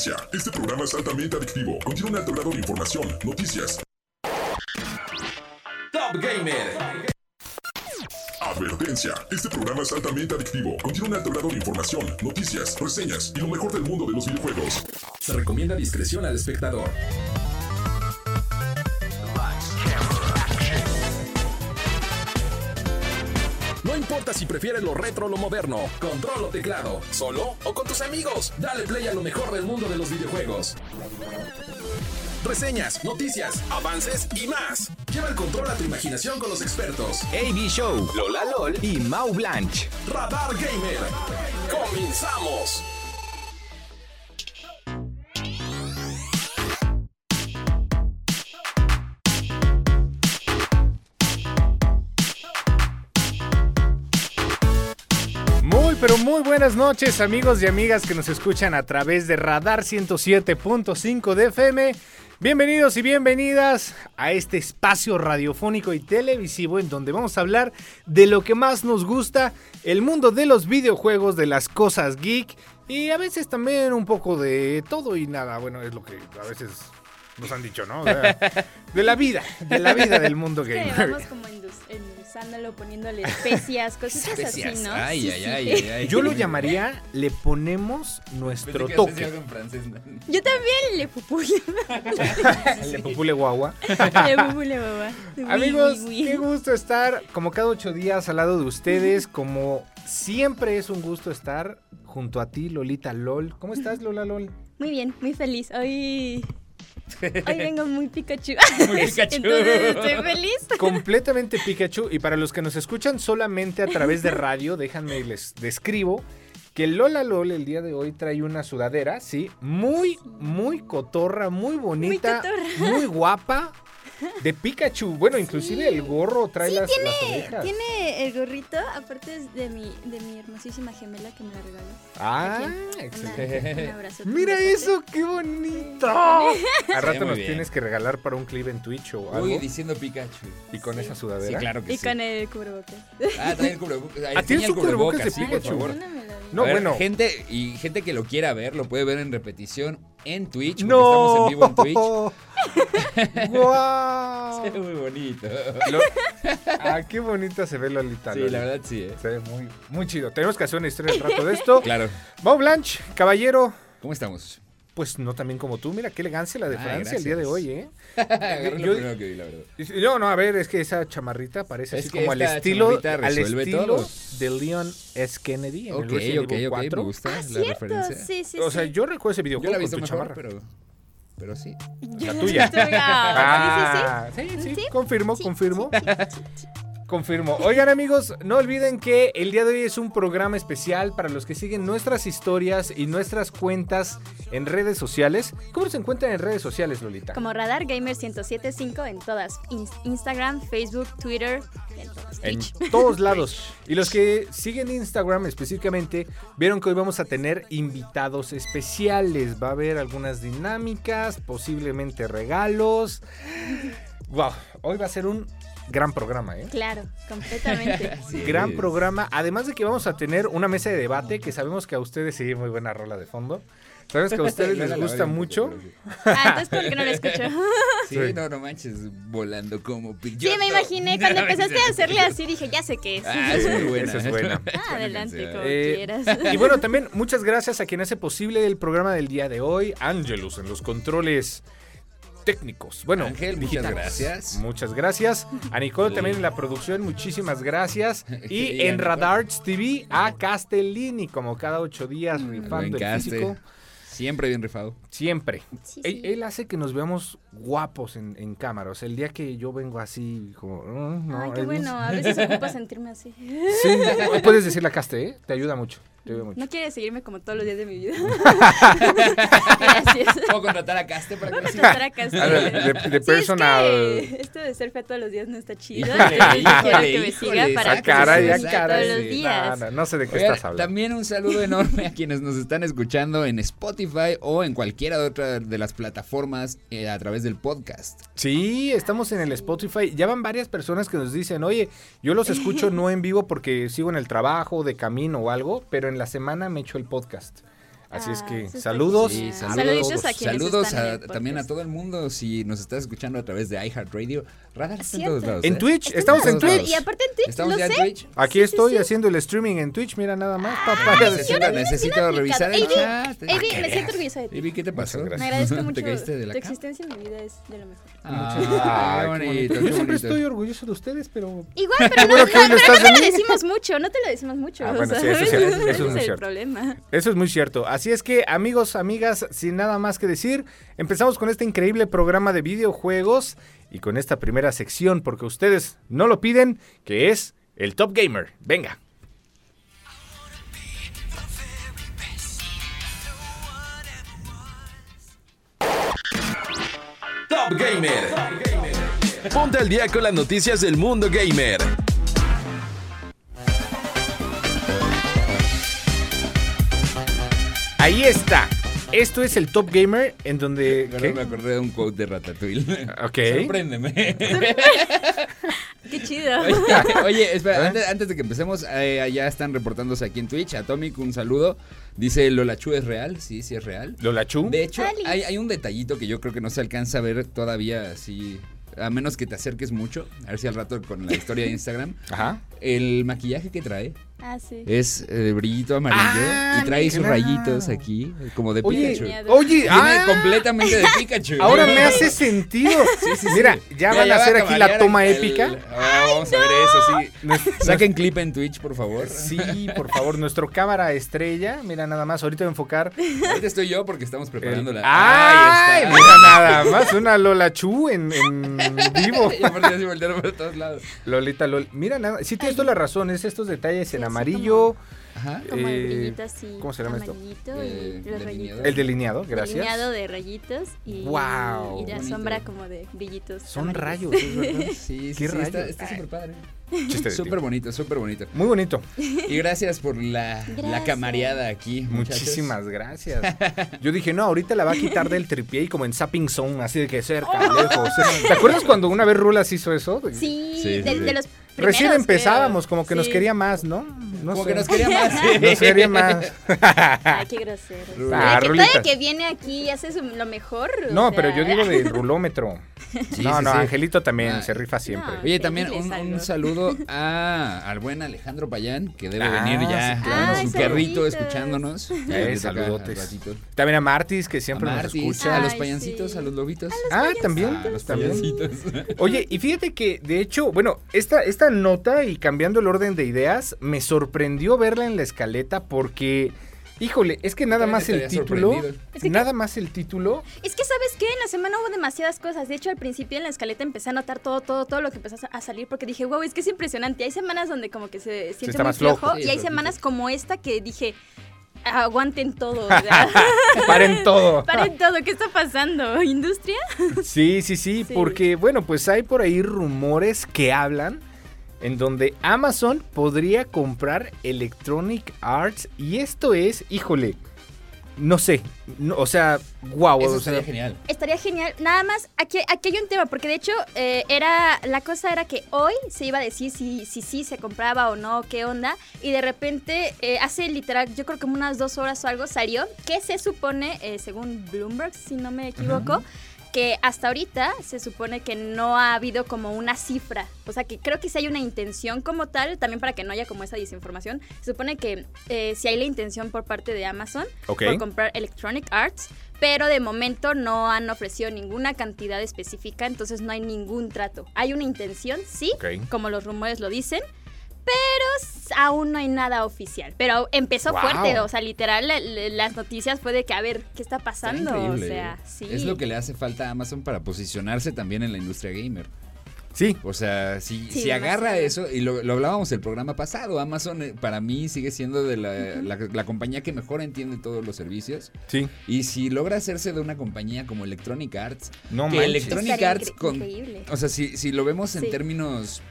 Advertencia. Este programa es altamente adictivo. Contiene un alto grado de información, noticias. Top Gamer. Advertencia. Este programa es altamente adictivo. Contiene un alto grado de información, noticias, reseñas y lo mejor del mundo de los videojuegos. Se recomienda discreción al espectador. Importa si prefieres lo retro o lo moderno, control o teclado, solo o con tus amigos, dale play a lo mejor del mundo de los videojuegos. Reseñas, noticias, avances y más. Lleva el control a tu imaginación con los expertos. AB Show, Lola LOL y Mau Blanche. Radar Gamer. Comenzamos. Pero muy buenas noches, amigos y amigas que nos escuchan a través de Radar 107.5 de FM. Bienvenidos y bienvenidas a este espacio radiofónico y televisivo en donde vamos a hablar de lo que más nos gusta, el mundo de los videojuegos, de las cosas geek y a veces también un poco de todo y nada. Bueno, es lo que a veces nos han dicho, ¿no? O sea, de la vida, de la vida del mundo Sí, gamer. vamos como endulz- endulzándolo, poniéndole especias, cositas así, ¿no? Ay, Sí, ay, sí. ay, ay, ay. Yo lo llamaría, le ponemos nuestro toque. en francés. ¿no? Yo también le pupule. Le popule guagua. le pupule. Oui, Amigos, oui, oui. qué gusto estar como cada ocho días al lado de ustedes, como siempre es un gusto estar junto a ti, Lolita LOL. ¿Cómo estás, Lola LOL? Muy bien, muy feliz. Hoy. Hoy vengo muy Pikachu. Muy Pikachu. Entonces estoy feliz. Completamente Pikachu. Y para los que nos escuchan solamente a través de radio, déjenme les describo que Lola LOL el día de hoy trae una sudadera, sí, muy, muy cotorra, muy bonita, cotorra. muy guapa, de Pikachu. Bueno, inclusive el gorro trae las, las orejas. Tiene el gorrito, aparte es de mi, de mi hermosísima gemela que me la regaló. Ah, Aquí. excelente. Una- un abrazo. Mira eso, qué bonito. A rato nos bien. tienes que regalar para un clip en Twitch o algo. Uy, diciendo Pikachu. y con esa Sí, sudadera. claro que Y sí. con el cubrebocas. Ah, trae el cubrebocas. Ah, ¿tienes Enseña tu cubrebocas de sí, por Pikachu? favor. No, ver, bueno. Gente, y gente que lo quiera ver, lo puede ver en repetición en Twitch. porque No. Estamos en vivo en Twitch. Se ve muy bonito. Lo- Ah, qué bonita se ve Lolita. Sí, la verdad sí, ¿eh? Se ve muy, muy chido. Tenemos que hacer una historia del rato de esto. Claro. Mau Blanche, caballero. ¿Cómo estamos? Pues no también como tú. Mira qué elegancia la de Ay, Francia el día de hoy, ¿eh? Lo yo- primero que vi, la verdad. No, no, a ver, es que esa chamarrita parece Es así como al estilo, al estilo de Leon S. Kennedy en Ok, el Resident ok, Evil ok, 4. me gusta Ah, la cierto. referencia. Sí, sí, O sea, sí. yo recuerdo ese Yo videojuego la he con tu mejor, chamarra. pero, pero sí. La tuya. Ah, sí, sí, sí. Sí, sí, Sí, confirmo, Sí, confirmo. Confirmo. Oigan amigos, no olviden que el día de hoy es un programa especial para los que siguen nuestras historias y nuestras cuentas en redes sociales. ¿Cómo se encuentran en redes sociales, Lolita? Como Radar Gamer 1075 en todas. In- Instagram, Facebook, Twitter, en todas. En todos lados. Y los que siguen Instagram específicamente, vieron que hoy vamos a tener invitados especiales. Va a haber algunas dinámicas, posiblemente regalos. Wow, hoy va a ser un gran programa, ¿eh? Claro, completamente. Gran Sí. programa. Además de que vamos a tener una mesa de debate que sabemos que a ustedes sí, muy buena rola de fondo. Sabemos que a ustedes les gusta mucho. sí. Ah, entonces ¿por qué no lo escucho? Sí, Sí. no, no manches, volando como Sí, pilloto. me imaginé. Cuando empezaste a hacerle así, dije, ya sé qué es. Ah, es muy buena. Esa es buena. Ah, adelante, como Eh, quieras. Y bueno, también muchas gracias a quien hace posible el programa del día de hoy, Angelus, en los controles técnicos. Bueno, Ángel, muchas gracias. Muchas gracias. A Nicole también en la producción, muchísimas gracias. Y en. Radarts TV, a Castellini, como cada ocho días, rifando el físico. Siempre bien rifado. Siempre. Sí, Él, sí. él hace que nos veamos guapos en, en cámara. O sea, el día que yo vengo así, como. "Mm, no, Ay, qué bueno. A veces ocupa sentirme así. Sí, puedes decirle a Caste, ¿eh? Te ayuda mucho. Te ayuda mucho. No quiere seguirme como todos los días de mi vida. Gracias. ¿Puedo contratar a Caste para que? Contratar a ver, de, de Sí, es personal. que esto de ser fea todos los días no está chido. Híjole, quiero híjole, que me híjole, siga para que caray. todos los días. No, no, no sé de qué Oigan, estás hablando. también un saludo enorme a quienes nos están escuchando en Spotify o en cualquiera de otra de las plataformas eh, a través del podcast. Sí, estamos en el Spotify. Ya van varias personas que nos dicen, oye, yo los escucho no en vivo porque sigo en el trabajo, de camino o algo, pero en la semana me echo el podcast. Así es Ah, que está saludos. Sí, Saluditos a quienes Saludos están en a- el también a todo el mundo. Si nos estás escuchando a través de iHeartRadio, Radar está en todos lados. En ¿eh? Twitch, estamos en Twitch. Y aparte en Twitch, Estamos lo ya en sé. Twitch. Aquí Sí, sí, estoy sí. haciendo el streaming en Twitch, mira nada más. Ah, papaya de necesito, necesito revisar el Ivy, chat. Ivy, me siento orgullosa de ti. Ivy, ¿qué te pasó? Me agradezco mucho. ¿Te caíste de tu la cama? existencia en mi vida es de lo mejor. Ah, Ay, qué qué bonito, Yo siempre estoy orgulloso de ustedes, pero Igual, pero no, no, pero no te lo decimos mucho, no te lo decimos mucho. Ah, bueno, sí, eso eso es muy el cierto. problema. Eso es muy cierto. Así es que, amigos, amigas, sin nada más que decir, empezamos con este increíble programa de videojuegos y con esta primera sección, porque ustedes no lo piden, que es el Top Gamer. Venga. Top Gamer. Ponte al día con las noticias del mundo gamer. Ahí está. Esto es el Top Gamer, en donde... Me acordé de un quote de Ratatouille. Ok. Sorpréndeme. Qué chido. Oye, oye, espera, antes, antes de que empecemos, eh, ya están reportándose aquí en Twitch. Atomic, un saludo. Dice, ¿Lola Chu es real? Sí, sí es real. Lola Chu. De hecho, hay, hay un detallito que yo creo que no se alcanza a ver todavía así, a menos que te acerques mucho, a ver si al rato con la historia de Instagram. Ajá. El maquillaje que trae Ah, sí. es eh, brillito amarillo Ah, y trae sus rayitos aquí, como de Oye, Pikachu. Oye, Viene ah, completamente de Pikachu. ahora me hace sentido. Mira, ya van a hacer aquí la toma épica. Ah, vamos a ver eso, sí. Saquen clip en Twitch, por favor. Sí, por favor, nuestro cámara estrella. Mira nada más, ahorita voy a enfocar. Ahorita estoy yo porque estamos preparando la. ¡Ay! Ahí está. Mira nada más, una Lola Chu en, en vivo. Y aparte así voltearon por todos lados. Lolita Lol. Mira nada, sí tienes toda la razón, es estos detalles en Sí, amarillo. Ajá. Como eh, el brillito así. ¿cómo se llama esto? Eh, los delineador. rayitos. El delineado, gracias. Delineado de rayitos y, Guau, y la bonito. sombra como de brillitos. Son amarillos. rayos, es verdad. Sí, sí, ¿Qué sí, rayos? está súper padre. Súper tío. bonito, súper bonito. Muy bonito. Y gracias por la, la Gracias. camareada aquí. muchachos. Muchísimas gracias. Yo dije, no, ahorita la va a quitar del tripié y como en Sapping Zone, así de que cerca, lejos. ¿Te acuerdas cuando una vez Rulas hizo eso? Sí, Sí, sí, de, sí. de los Recién empezábamos, creo. como que nos Sí. quería más, ¿no? No Como sé. que nos quería más. Nos quería más. Ay, qué grosero. Ah, que que viene aquí y hace su- lo mejor. o No, sea, pero yo digo de rulómetro. Sí, no, sí, no, sí. Angelito también Ah. se rifa siempre. No. Oye, también un, saludo a, al buen Alejandro Payán, que debe Ah, venir ya claro. Ay, su carrito escuchándonos. Eh, saludotes. También a Martis, que A siempre nos escucha. a los Ay, payancitos, sí. a los lobitos. Ah, también. A los también. payancitos. Oye, y fíjate que, de hecho, bueno, esta, esta nota y cambiando el orden de ideas, me sorprendió verla en la escaleta porque, híjole, es que nada más el título, sorprendido. Es que- nada más el título, Es que, ¿sabes qué? En la semana hubo demasiadas cosas. De hecho, al principio en la escaleta empecé a notar todo, todo, todo lo que empezó a salir porque dije, wow, es que es impresionante. Hay semanas donde como que se siente está muy más flojo. flojo Sí, y hay semanas como esta que dije, aguanten todo. paren todo. paren todo. ¿Qué está pasando? ¿Industria? Sí, sí, sí, Sí. porque, bueno, pues hay por ahí rumores que hablan en donde Amazon podría comprar Electronic Arts y esto es, híjole, no sé, no, o sea, wow, Eso o sea, estaría genial. Estaría genial. Nada más, aquí, aquí hay un tema, porque de hecho, eh, era la cosa era que hoy se iba a decir si sí si, se compraba o no, qué onda. Y de repente, eh, hace literal, yo creo que como unas dos horas o algo, salió que se supone, eh, según Bloomberg, si no me equivoco, que hasta ahorita se supone que no ha habido como una cifra. O sea, que creo que si hay una intención como tal, también para que no haya como esa desinformación, se supone que eh, si hay la intención por parte de Amazon Ok. por comprar Electronic Arts, pero de momento no han ofrecido ninguna cantidad específica, entonces no hay ningún trato. Hay una intención, sí, como los rumores lo dicen, pero aún no hay nada oficial. Pero empezó Wow. fuerte, o sea, literal, la- la- las noticias fue de que, a ver, ¿qué está Está pasando? O sea, sí. Es lo que le hace falta a Amazon para posicionarse también en la industria gamer. sí, O sea, si, Sí, si agarra eso, y lo, lo hablábamos el programa pasado, Amazon eh, para mí sigue siendo de la, la- la compañía que mejor entiende todos los servicios. sí, Y si logra hacerse de una compañía como Electronic Arts, no que manches. Electronic Estaría Arts con... increíble. O sea, si, si lo vemos en Sí. términos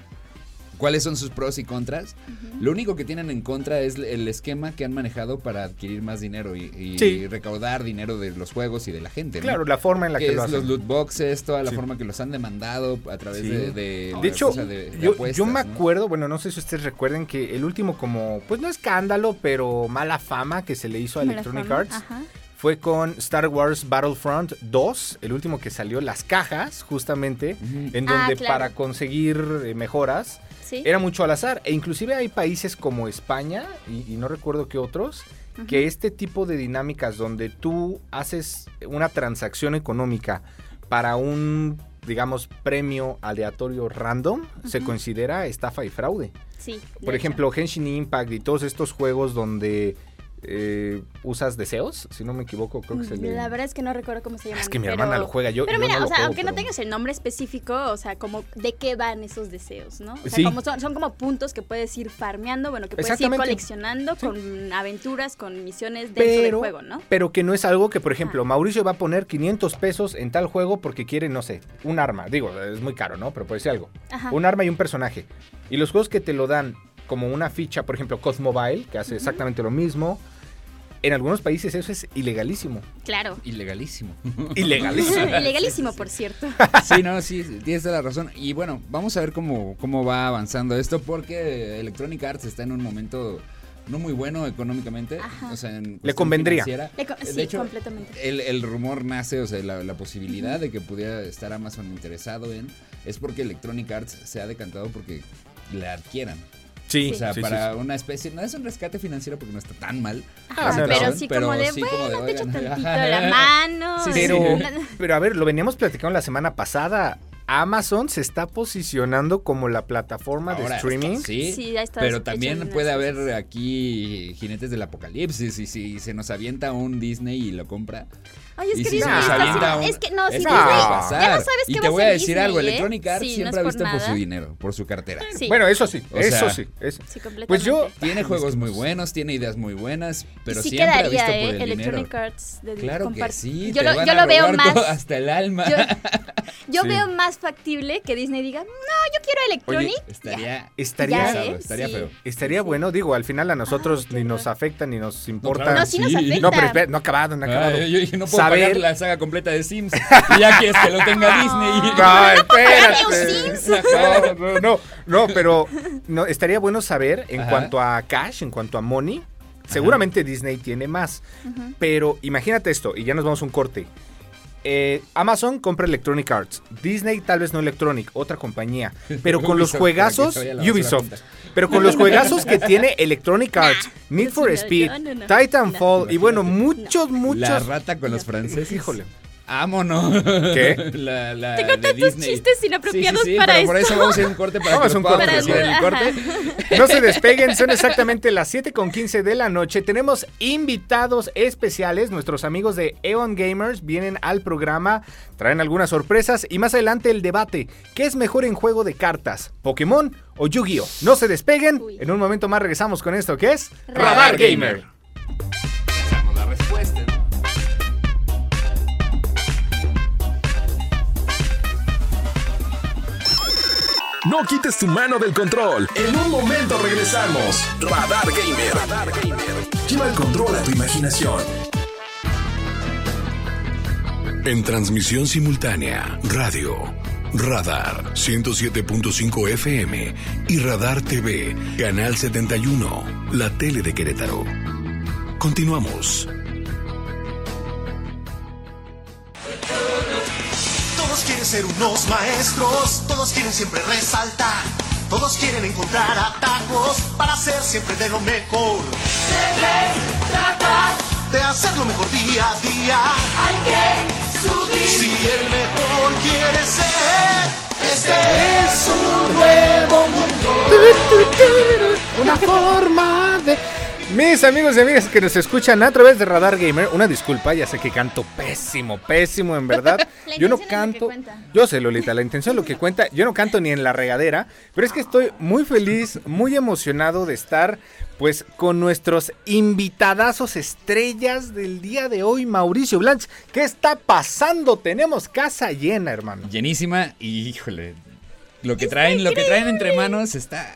cuáles son sus pros y contras. Lo único que tienen en contra es el esquema que han manejado para adquirir más dinero y, y Sí. recaudar dinero de los juegos y de la gente. ¿no? Claro, la forma en la que que, es lo hacen. los loot boxes, toda la Sí. forma que los han demandado a través Sí. de, de, De hecho, de- de yo, apuestas, yo me ¿no? acuerdo, bueno, no sé si ustedes recuerden que el último como, pues no escándalo, pero mala fama que se le hizo a Mala Electronic fama, Arts Ajá. fue con Star Wars Battlefront 2, el último que salió, las cajas, justamente, en Ah, donde claro. para conseguir eh, mejoras Sí. era mucho al azar. E inclusive hay países como España, y, y no recuerdo qué otros, que este tipo de dinámicas donde tú haces una transacción económica para un, digamos, premio aleatorio random, se considera estafa y fraude. Sí. Por hecho. ejemplo, Genshin Impact y todos estos juegos donde eh, usas deseos, si no me equivoco, creo que se le... La verdad es que no recuerdo cómo se llama. Es que mi hermana lo juega, yo- Pero yo mira, no o sea, juego, aunque no tengas el nombre específico, o sea, como de qué van esos deseos, ¿no? O sea, Sí. como son, son como puntos que puedes ir farmeando, bueno, que puedes ir coleccionando Sí. con aventuras, con misiones dentro del juego, ¿no? pero que no es algo que, por ejemplo, Mauricio va a poner 500 pesos en tal juego porque quiere, no sé, un arma. Digo, es muy caro, ¿no? Pero puede ser algo. Ajá. Un arma y un personaje. Y los juegos que te lo dan como una ficha, por ejemplo, COD Mobile, que hace exactamente lo mismo. En algunos países eso es ilegalísimo. Claro. Ilegalísimo. Ilegalísimo. Ilegalísimo, por cierto. Sí, no, sí, tienes toda la razón. Y bueno, vamos a ver cómo, cómo va avanzando esto, porque Electronic Arts está en un momento no muy bueno económicamente. Ajá. O sea, en Le convendría. Le co- De sí, hecho, completamente. El, el rumor nace, o sea, la, la posibilidad de que pudiera estar Amazon interesado en, es porque Electronic Arts se ha decantado porque la adquieran. Sí, O sea, sí, para sí. una especie, no es un rescate financiero porque no está tan mal. Pero sí Pero como de, sí como de, bueno, te echo tantito ajá. la mano. Pero, sí. pero a ver, lo veníamos platicando la semana pasada. Amazon se está posicionando como la plataforma de streaming. Sí, Sí, ya está pero también puede haber aquí jinetes del apocalipsis y si se nos avienta un Disney y lo compra. Oye, es y que si Disney se nos está un- Es que no, si es Disney. No. Ya no sabes y qué te va a voy a hacer decir Disney, algo, ¿eh? Electronic Arts Sí, no siempre es ha por visto por, su nada. dinero, por su cartera. Sí. Bueno, eso sí, O eso sea, sí. es- Sí. Pues yo- Tiene juegos muy buenos, tiene ideas muy buenas, pero sí siempre ha quedaría, visto ¿eh? por el Electronic dinero. Arts. De Claro que sí, Yo te lo, van yo a lo veo más. hasta el alma. Yo, yo Sí. veo más factible que Disney diga, no, yo quiero Electronic. Estaría, Estaría, ¿eh? estaría feo. estaría bueno, digo, al final a nosotros qué ni nos afecta ni nos importa. No, sí nos afecta. No, pero espera, no ha acabado, no ha acabado. Ah, no la saga completa de Sims. Y ya quieres que lo tenga Disney. No, pagar espérate. No, no, no, no, pero no, estaría bueno saber en Ajá. cuanto a cash, en cuanto a money. Seguramente Disney tiene más. Pero imagínate esto, y ya nos vamos a un corte. Eh, Amazon compra Electronic Arts. Disney tal vez no Electronic, otra compañía. Pero con los juegazos, Ubisoft. Pero con los juegazos que tiene Electronic Arts, Need for Speed. Titanfall y bueno, Imagínate. muchos, La muchos. rata con los franceses. Híjole. Vámonos. ¿Qué? La, la Tengo de tantos Disney. chistes inapropiados Sí, sí, sí, para pero por esto. eso vamos a ir un corte para Vamos a un corte. el corte. No se despeguen, son exactamente las 7 con 15 de la noche. Tenemos invitados especiales. Nuestros amigos de Eon Gamers vienen al programa, traen algunas sorpresas y más adelante el debate. ¿Qué es mejor en juego de cartas? ¿Pokémon o Yu-Gi-Oh? No se despeguen. Uy. En un momento más regresamos con esto que es Radar Gamer. No quites tu mano del control. En un momento regresamos. Radar Gamer. Radar Gamer. Lleva el control a tu imaginación. En transmisión simultánea, radio, Radar 107.5 FM y Radar TV, Canal 71, la tele de Querétaro. Continuamos. Quieren ser unos maestros, todos quieren siempre resaltar, todos quieren encontrar atajos para ser siempre de lo mejor. De hacerlo mejor día a día. Hay que subir. Si el mejor quiere ser, este es un nuevo mundo. Una forma de... Mis amigos y amigas que nos escuchan a través de Radar Gamer, una disculpa, ya sé que canto pésimo, pésimo en verdad. La Yo no intención es lo que canto. cuenta. Yo sé, Lolita, la intención es lo que cuenta. Yo no canto ni en la regadera, pero es que estoy muy feliz, muy emocionado de estar pues con nuestros invitadazos estrellas del día de hoy, Mauricio Blanch. ¿Qué está pasando? Tenemos casa llena, hermano. Llenísima y híjole. lo que traen, lo que traen entre manos está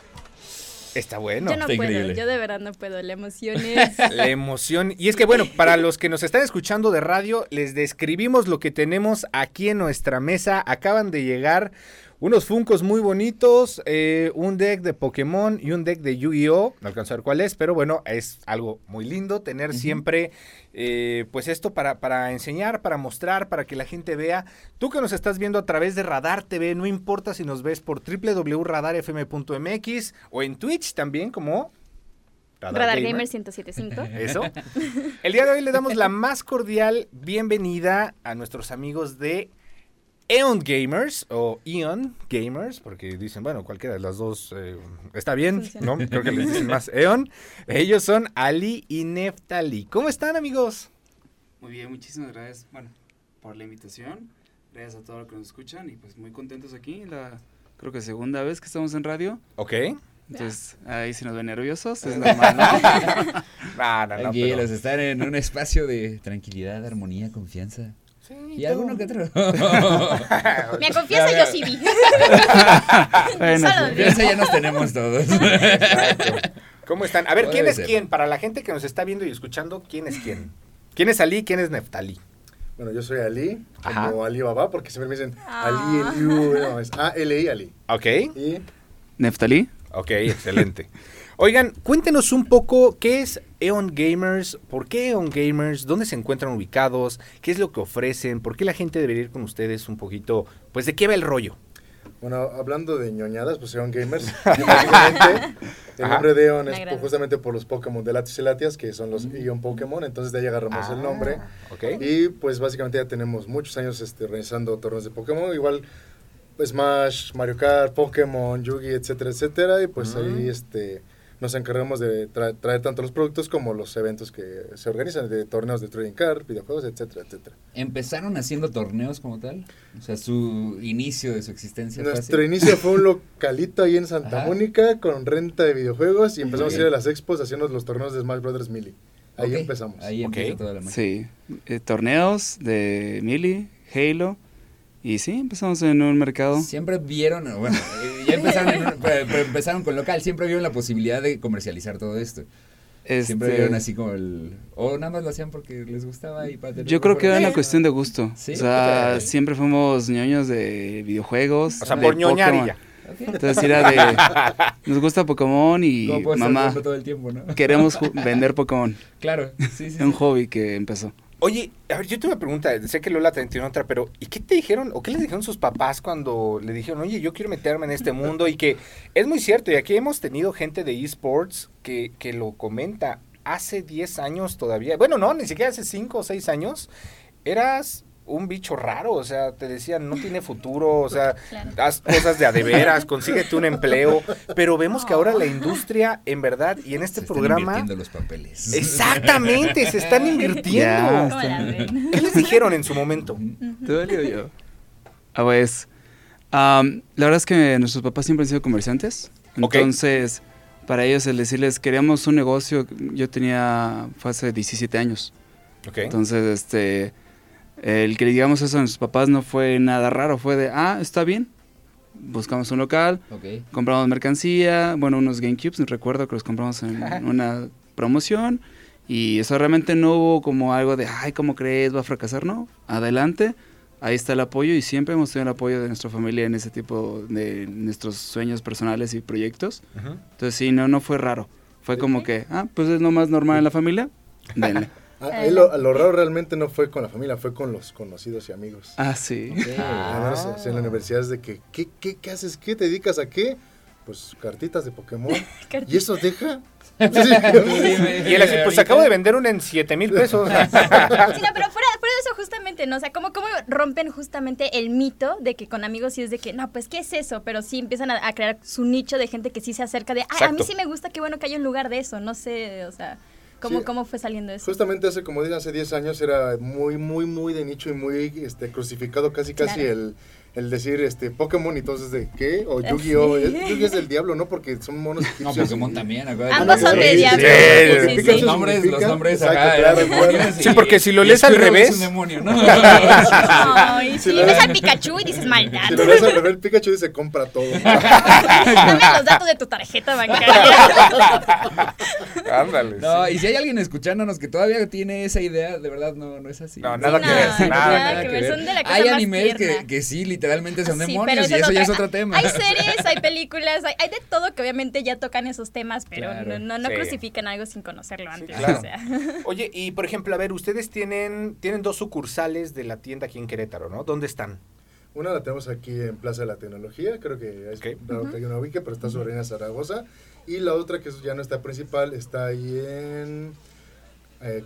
Está bueno. yo no está puedo, increíble. yo de verdad no puedo. La emoción es. La emoción. Y es que, bueno, para los que nos están escuchando de radio, les describimos lo que tenemos aquí en nuestra mesa. Acaban de llegar unos Funcos muy bonitos, eh, un deck de Pokémon y un deck de Yu-Gi-Oh! No alcanzo a ver cuál es, pero bueno, es algo muy lindo tener siempre, eh, pues esto para, para enseñar, para mostrar, para que la gente vea. Tú que nos estás viendo a través de Radar TV, no importa si nos ves por www.radarfm.mx o en Twitch también, como... Radar Gamer 1075. Eso. El día de hoy le damos la más cordial bienvenida a nuestros amigos de Eon Gamers o Eon Gamers, porque dicen, bueno, cualquiera de las dos eh, está bien, Funciona. ¿no? Creo que les dicen más Eon. Ellos son Ali y Neftali. ¿Cómo están, amigos? Muy bien, muchísimas gracias, bueno, por la invitación. Gracias a todos los que nos escuchan y pues muy contentos aquí. La creo que segunda vez que estamos en radio. Ok. Entonces, ahí si nos ven nerviosos, es normal, ¿no? No, no, tranquilos, pero- están en un espacio de tranquilidad, armonía, confianza. Sí, Y todo. alguno que otro. Me confianza yo sí vi. Bueno. Confianza ya nos tenemos todos. Exacto. ¿Cómo están? A ver, ¿quién es ser. quién? Para la gente que nos está viendo y escuchando, ¿quién es quién? ¿Quién es Ali? ¿Quién es Neftali? Bueno, yo soy Ali, Ajá. como Ali Baba, porque siempre me dicen Ah. Ali, el U, no, es A-L-I, Ali. Ok. Y Neftalí. Ok, excelente. Oigan, cuéntenos un poco qué es Eon Gamers, por qué Eon Gamers, dónde se encuentran ubicados, qué es lo que ofrecen, por qué la gente debería ir con ustedes un poquito, pues de qué va el rollo. bueno, hablando de ñoñadas, pues Eon Gamers. el nombre de Eon es por- justamente por los Pokémon de Latios y Latias, que son los Eon Pokémon, entonces de ahí agarramos el nombre. Ah, Ok. Y pues básicamente ya tenemos muchos años este, realizando torneos de Pokémon, igual Smash, Mario Kart, Pokémon, Yugi, etcétera, etcétera. Y pues ahí este, nos encargamos de tra- traer tanto los productos como los eventos que se organizan, de torneos de trading card, videojuegos, etcétera, etcétera. ¿Empezaron haciendo torneos como tal? O sea, su inicio de su existencia fue Nuestro así? inicio fue un localito ahí en Santa Ajá. Mónica con renta de videojuegos y empezamos a ir a las expos haciendo los torneos de Smash Brothers Melee. Ahí empezamos. Ahí Ok. empieza toda la magia. Sí, eh, torneos de Mili, Halo. Y sí, empezamos en un mercado. Siempre vieron, bueno, eh, ya empezaron, en un- pero- pero empezaron con local, siempre vieron la posibilidad de comercializar todo esto. Siempre Este, vieron así como el... O nada más lo hacían porque les gustaba y para tener Yo creo que era una recuerdos. cuestión de gusto. Sí, o sea, siempre fuimos ñoños de videojuegos. O sea, por ñoñar y ya. Entonces era de. Nos gusta Pokémon y ¿Cómo puedo estar mamá. jugando todo el tiempo, no? Queremos vender Pokémon. Claro, sí, sí. Es sí. un hobby que empezó. Oye, a ver, yo tengo una pregunta, sé que Lola tiene otra, pero ¿y qué te dijeron o qué les dijeron sus papás cuando le dijeron, oye, yo quiero meterme en este mundo? Y que es muy cierto, y aquí hemos tenido gente de esports que, que lo comenta, hace 10 años todavía, bueno, no, ni siquiera hace 5 o 6 años, eras un bicho raro, o sea, te decían, no tiene futuro, o sea, Claro. haz cosas de a de veras, consíguete un empleo, pero vemos que ahora la industria, en verdad, y en este Se están programa... invirtiendo los papeles. Exactamente, se están invirtiendo. ¿Qué les dijeron en su momento? ¿Te dolió yo? Ah, pues. la verdad es que nuestros papás siempre han sido comerciantes. Ok. Entonces, para ellos el decirles, queríamos un negocio, yo tenía, fue hace 17 años. Ok. Entonces, este, el que le digamos eso a nuestros papás no fue nada raro, fue de, ah, está bien, buscamos un local, compramos mercancía, bueno, unos GameCubes, recuerdo que los compramos en una promoción y eso realmente no hubo como algo de, ay, ¿cómo crees? Va a fracasar, no, adelante, ahí está el apoyo y siempre hemos tenido el apoyo de nuestra familia en ese tipo de nuestros sueños personales y proyectos. Ujú. Entonces sí, no, no fue raro, fue como que, ah, pues es lo más normal en la familia, denle. Ah, ahí lo, lo raro realmente no fue con la familia, fue con los conocidos y amigos. Ah, sí. Sea, en la universidad es de que, ¿qué, qué, qué haces? ¿Qué te dedicas a qué? Pues cartitas de Pokémon. ¿Y eso deja? Sí, Y él así, pues acabo de vender una en 7 mil pesos. Sí, no, pero fuera, fuera de eso justamente, ¿no? O sea, ¿cómo, ¿cómo rompen justamente el mito de que con amigos sí es de que, no, pues, ¿qué es eso? Pero sí empiezan a, a crear su nicho de gente que sí se acerca de, ah, a mí sí me gusta, qué bueno que haya un lugar de eso, no sé, o sea, ¿cómo, Sí. cómo fue saliendo eso? Justamente hace, como dije, hace 10 años era muy, muy, muy de nicho y muy este, crucificado casi, casi Claro. el, el decir este Pokémon y entonces de qué o Yu-Gi-Oh Sí. Es- Yu-Gi es del diablo no porque son monos No, Pokémon y- también, acuérdate. Ambos son de diablo. sí, Sí, sí, Pikachu sí. Los nombres, los nombres Exacto, acá claro, demonios Sí, porque si lo lees al revés- Es un demonio, ¿no? Ay, Si ves al Pikachu y dices maldad. si lo ves al revés el Pikachu dice compra todo Dame los datos de tu tarjeta bancaria. Ándale. No, y si hay alguien escuchándonos que todavía tiene esa idea, de verdad no, no es así. No, nada que ver, nada que ver, son de la cosa Hay animes que sí, literalmente son Sí, demonios y eso ya es otro tema. Hay series, hay películas, hay, hay de todo que obviamente ya tocan esos temas, pero Claro. no, no, no Sí. crucifican algo sin conocerlo Sí, antes. claro. o sea. Oye, y por ejemplo, a ver, ustedes tienen, tienen dos sucursales de la tienda aquí en Querétaro, ¿no? ¿Dónde están? Una la tenemos aquí en Plaza de la Tecnología, creo que es Ok. raro que hay una ubique, pero está sobre Reina Zaragoza. Y la otra, que ya no está principal, está ahí en eh,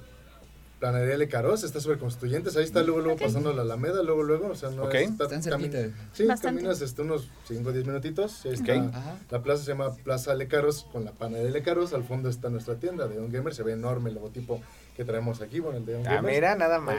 Planadería Le Caros, está sobre Constituyentes, ahí está luego, luego pasando la Alameda, luego, luego, o sea, no Ok. es- está Están cami- cerquita. Sí, Bastante. caminas este, unos 5 o 10 minutitos, y ahí está. Ajá. La plaza se llama Plaza Lecaros con la panadería Lecaros. Al fondo está nuestra tienda de On Gamer. Se ve enorme el logotipo que traemos aquí, bueno, el de On Ah, Gamer. mira, nada más.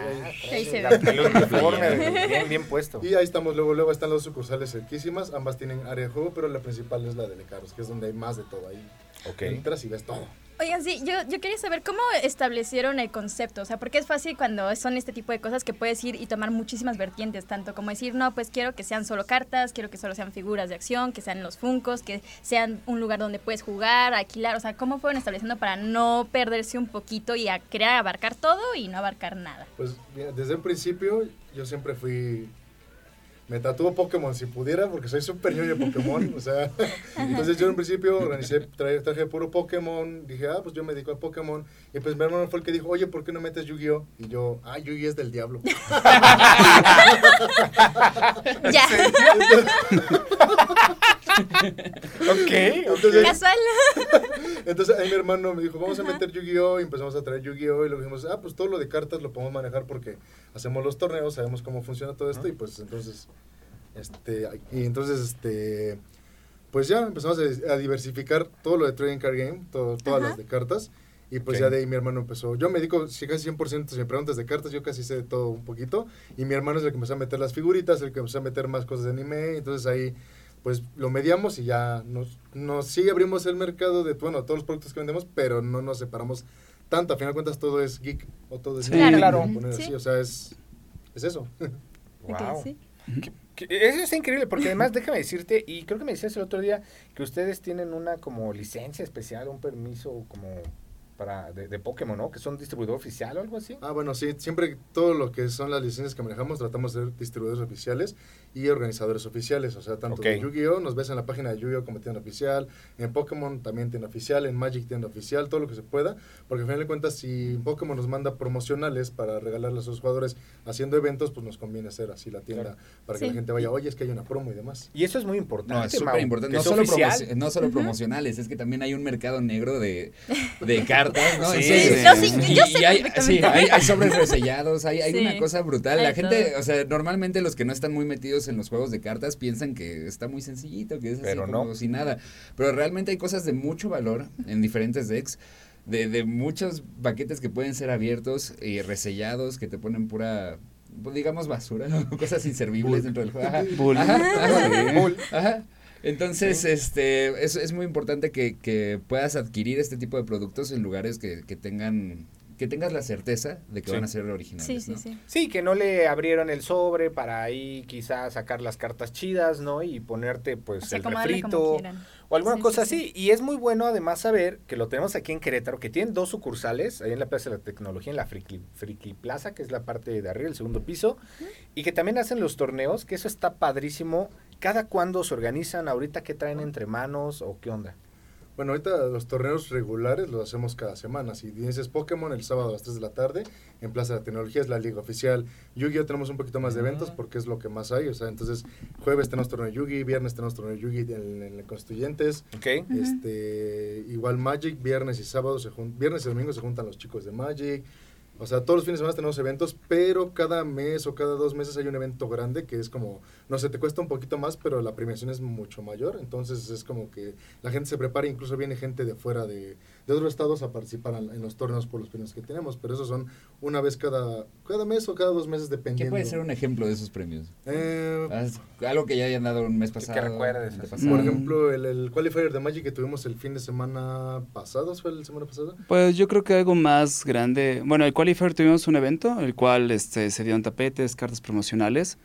Ahí se La- ve. bien, bien puesto. Y ahí estamos, luego, luego están las sucursales cerquísimas. Ambas tienen área de juego, pero la principal es la de Lecaros, que es donde hay más de todo. Ahí Ok. entras y ves todo. Oigan, sí, yo, yo quería saber cómo establecieron el concepto, o sea, porque es fácil cuando son este tipo de cosas que puedes ir y tomar muchísimas vertientes, tanto como decir, no, pues quiero que sean solo cartas, quiero que solo sean figuras de acción, que sean los funcos, que sean un lugar donde puedes jugar, alquilar, o sea, cómo fueron estableciendo para no perderse un poquito y a querer abarcar todo y no abarcar nada. Pues mira, desde un principio yo siempre fui... Me tatuó Pokémon si pudiera, porque soy súper ñoño de Pokémon. o sea, entonces yo en principio organicé, traje, traje puro Pokémon. Dije, ah, pues yo me dedico a Pokémon. Y pues mi hermano fue el que dijo, oye, ¿por qué no metes Yu-Gi-Oh? Y yo, ah, Yu-Gi es del diablo. Ya, Ok, Entonces, casual. Entonces ahí mi hermano me dijo, vamos a meter Yu-Gi-Oh! Y empezamos a traer Yu-Gi-Oh! Y luego dijimos, ah, pues todo lo de cartas lo podemos manejar porque hacemos los torneos, sabemos cómo funciona todo esto. Y pues entonces, este, y entonces, este, pues ya empezamos a, a diversificar todo lo de Trading Card Game, todo, todas Ajá. las de cartas. Y pues ya de ahí mi hermano empezó. Yo me dedico si casi 100%, si me preguntas de cartas, yo casi sé de todo un poquito. Y mi hermano es el que empezó a meter las figuritas, el que empezó a meter más cosas de anime. Entonces ahí pues lo mediamos y ya nos, nos sí abrimos el mercado de, bueno, todos los productos que vendemos, pero no nos separamos tanto. A final de cuentas todo es geek o todo es Sí, geek, claro. por poner Sí. así, o sea, es, es eso. Wow. sí. Que- Eso está increíble porque además déjame decirte, y creo que me decías el otro día que ustedes tienen una como licencia especial, un permiso como para de, de Pokémon, ¿no? Que son distribuidor oficial o algo así. Ah, bueno, sí, siempre todo lo que son las licencias que manejamos tratamos de ser distribuidores oficiales y organizadores oficiales, o sea, tanto Ok. de Yu-Gi-Oh! nos ves en la página de Yu-Gi-Oh! como tienda oficial, en Pokémon también tienda oficial, en Magic tienda oficial, todo lo que se pueda, porque al final de cuentas si Pokémon nos manda promocionales para regalarle a sus jugadores haciendo eventos, pues nos conviene hacer así la tienda para que Sí. la gente vaya, oye, es que hay una promo y demás. Y eso es muy importante. No, es súper importante. no solo promocionales, es que también hay un mercado negro de, de cartas, Sí, sí, yo sí- Y- yo sé y hay, hay, hay sobres resellados, hay, hay Sí. una cosa brutal. La gente, todo. o sea, normalmente los que no están muy metidos en los juegos de cartas piensan que está muy sencillito, que es así Pero como no. sin nada. Pero realmente hay cosas de mucho valor en diferentes decks. De, de muchos paquetes que pueden ser abiertos y resellados, que te ponen pura, pues, digamos, basura, cosas inservibles dentro del juego. Ajá. Bull. Ajá, ajá. Bull. Ajá. Entonces, este, es, es muy importante que, que puedas adquirir este tipo de productos en lugares que, que tengan, que tengas la certeza de que Sí. van a ser originales. Sí, sí, ¿no? sí. Sí, que no le abrieron el sobre para ahí quizás sacar las cartas chidas, ¿no? Y ponerte pues Así el refrito o alguna Sí, cosa sí, así. Y es muy bueno además saber que lo tenemos aquí en Querétaro, que tienen dos sucursales, ahí en la Plaza de la Tecnología, en la Friki, Friki Plaza, que es la parte de arriba, el segundo piso, y que también hacen los torneos, que eso está padrísimo. ¿Cada cuándo se organizan? ¿Ahorita qué traen entre manos o qué onda? Bueno, ahorita los torneos regulares los hacemos cada semana. Si dices Pokémon, el sábado a las 3 de la tarde, en Plaza de la Tecnología es la liga oficial. Yu-Gi-Oh! tenemos un poquito más de eventos porque es lo que más hay. O sea, entonces, jueves tenemos torneo Yu-Gi, viernes tenemos torneo Yu-Gi en, en Constituyentes. ¿Ok? Este, igual Magic, viernes y sábado, se viernes y domingo se juntan los chicos de Magic. O sea, todos los fines de semana tenemos eventos, pero cada mes o cada dos meses hay un evento grande que es como, no sé, te cuesta un poquito más, pero la premiación es mucho mayor. Entonces es como que la gente se prepara, incluso viene gente de fuera de, de otros estados a participar en, los torneos por los premios que tenemos, pero esos son una vez cada, cada mes o cada dos meses ¿Qué dependiendo. puede ser un ejemplo de esos premios? Eh, Haz Algo que ya hayan dado un mes pasado. recuerdes, así. antepasado. por ejemplo, el, el qualifier de Magic que tuvimos el fin de semana pasado, ¿fue la semana pasada? Pues yo creo que algo más grande. Bueno, el Qualifier tuvimos un evento, el cual este, se dieron tapetes, cartas promocionales.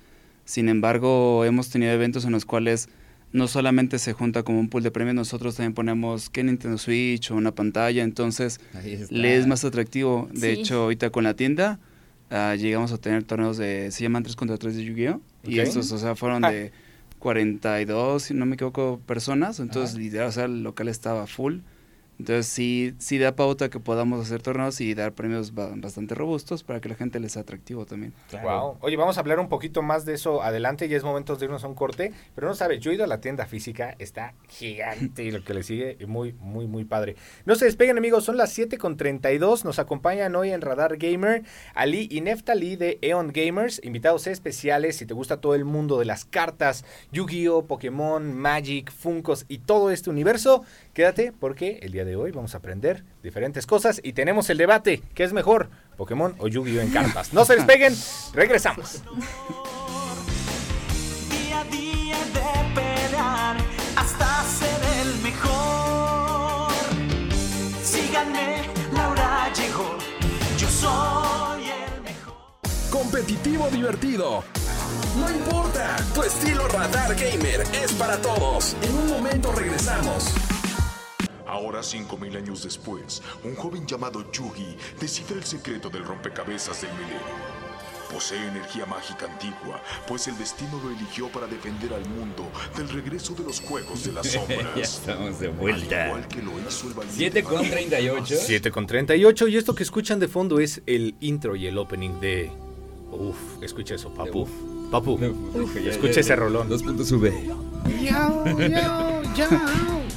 Sin embargo, hemos tenido eventos en los cuales no solamente se junta como un pool de premios, nosotros también ponemos que Nintendo Switch o una pantalla, entonces le es más atractivo. De Sí. hecho, ahorita con la tienda ah, llegamos a tener torneos de, se llaman 3 contra 3 de Yu-Gi-Oh! Y estos, o sea, fueron Ah. de 42, si no me equivoco, personas. Entonces, Ajá. literal, o sea, el local estaba full. Entonces, sí, sí da pauta que podamos hacer torneos y dar premios ba- bastante robustos para que la gente les sea atractivo también. Claro. Wow. Oye, vamos a hablar un poquito más de eso adelante. Ya es momento de irnos a un corte. Pero no sabes, yo he ido a la tienda física. Está gigante y lo que le sigue. y Muy, muy, muy padre. No se despeguen, amigos. Son las 7 con 32. Nos acompañan hoy en Radar Gamer Ali y Neftali de Eon Gamers. Invitados especiales. Si te gusta todo el mundo de las cartas, Yu-Gi-Oh!, Pokémon, Magic, Funkos y todo este universo, quédate porque el día de hoy vamos a aprender diferentes cosas y tenemos el debate. ¿Qué es mejor? Pokémon o Yu-Gi-Oh en cartas. No se despeguen, regresamos. Día a día de pelear hasta ser el mejor. Síganme, Laura llegó. Yo soy el mejor. Competitivo divertido. No importa, tu estilo Radar Gamer es para todos. En un momento regresamos. Ahora, 5000 años después, un joven llamado Yugi descifra el secreto del rompecabezas del milenio. Posee energía mágica antigua, pues el destino lo eligió para defender al mundo del regreso de los juegos de las sombras. ya estamos de vuelta. igual que lo hizo el valiente 7 con 38. 7 con 38 y esto que escuchan de fondo es el intro y el opening de... Uf, escucha eso, papu. Uf. Papu. Uf, ya, escucha ya, ese ya. rolón. Dos puntos V.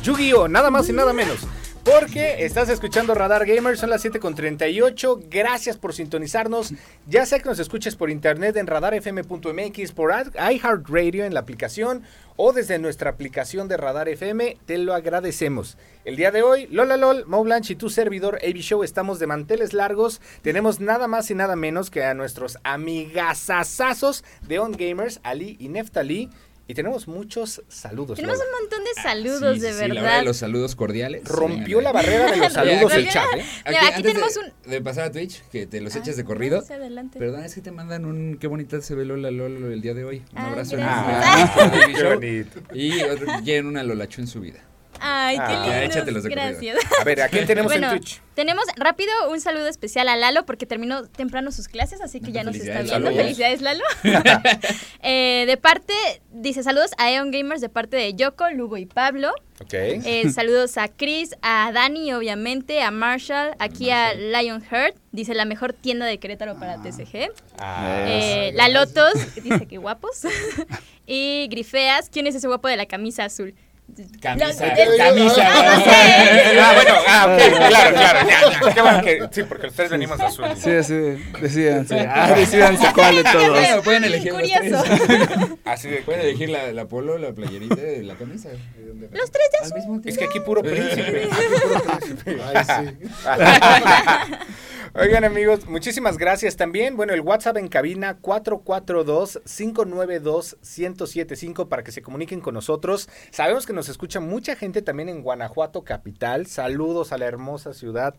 Yu-Gi-Oh! Nada más y nada menos. Porque estás escuchando Radar Gamer, son las 7 con 38. Gracias por sintonizarnos. Ya sea que nos escuches por internet en radarfm.mx, por iHeartRadio en la aplicación o desde nuestra aplicación de Radar FM, te lo agradecemos. El día de hoy, Lola Lol, Mo Blanche y tu servidor AB Show estamos de manteles largos. Tenemos nada más y nada menos que a nuestros amigasasazos de On Gamers, Ali y Neftali. Y tenemos muchos saludos. Tenemos Lola. un montón de saludos, Sí, de sí, sí, la hora verdad. de los saludos cordiales. Rompió Venga, la barrera de los saludos el chat, ¿eh? Mira, aquí antes tenemos de, un- de pasar a Twitch, que te los Ah, eches de corrido. sí, adelante. Perdón, es que te mandan un. Qué bonita se ve Lola Lolo el día de hoy. Un Ay, abrazo. gracias. en el Baby Qué Show. bonito. Y otro, quieren una Lolachu en su vida. Ay, qué Ah, lindo. échatelos de corrido. Gracias. A ver, ¿a quién tenemos Bueno, en Twitch? tenemos rápido un saludo especial a Lalo porque terminó temprano sus clases, así que ya nos está viendo. Felicidades, Lalo. Eh, de parte, dice saludos a Eon Gamers de parte de Yoko, Lugo y Pablo. Ok. Eh, saludos a Chris, a Dani, obviamente, a Marshall, aquí a Lionheart, dice la mejor tienda de Querétaro para TCG. Ah, Eh, la Lotos, dice que guapos. y Grifeas, ¿quién es ese guapo de la camisa azul? Camisa. Los- camisa. ah, bueno, ah, ok, claro, claro, ya, ya. Qué bueno que, sí, porque ustedes venimos azul. Sí, así, decídanse. Ah, decídanse cuál de todos. Bueno, pueden elegir Curioso. Así de Pueden elegir la, la polo, la playerita y la camisa. Los tres de tiempo. Es que aquí puro príncipe. Aquí puro príncipe. Ay, sí. Oigan amigos, muchísimas gracias también. Bueno, el WhatsApp en cabina 442-592-1075 para que se comuniquen con nosotros. Sabemos que nos escucha mucha gente también en Guanajuato capital. Saludos a la hermosa ciudad.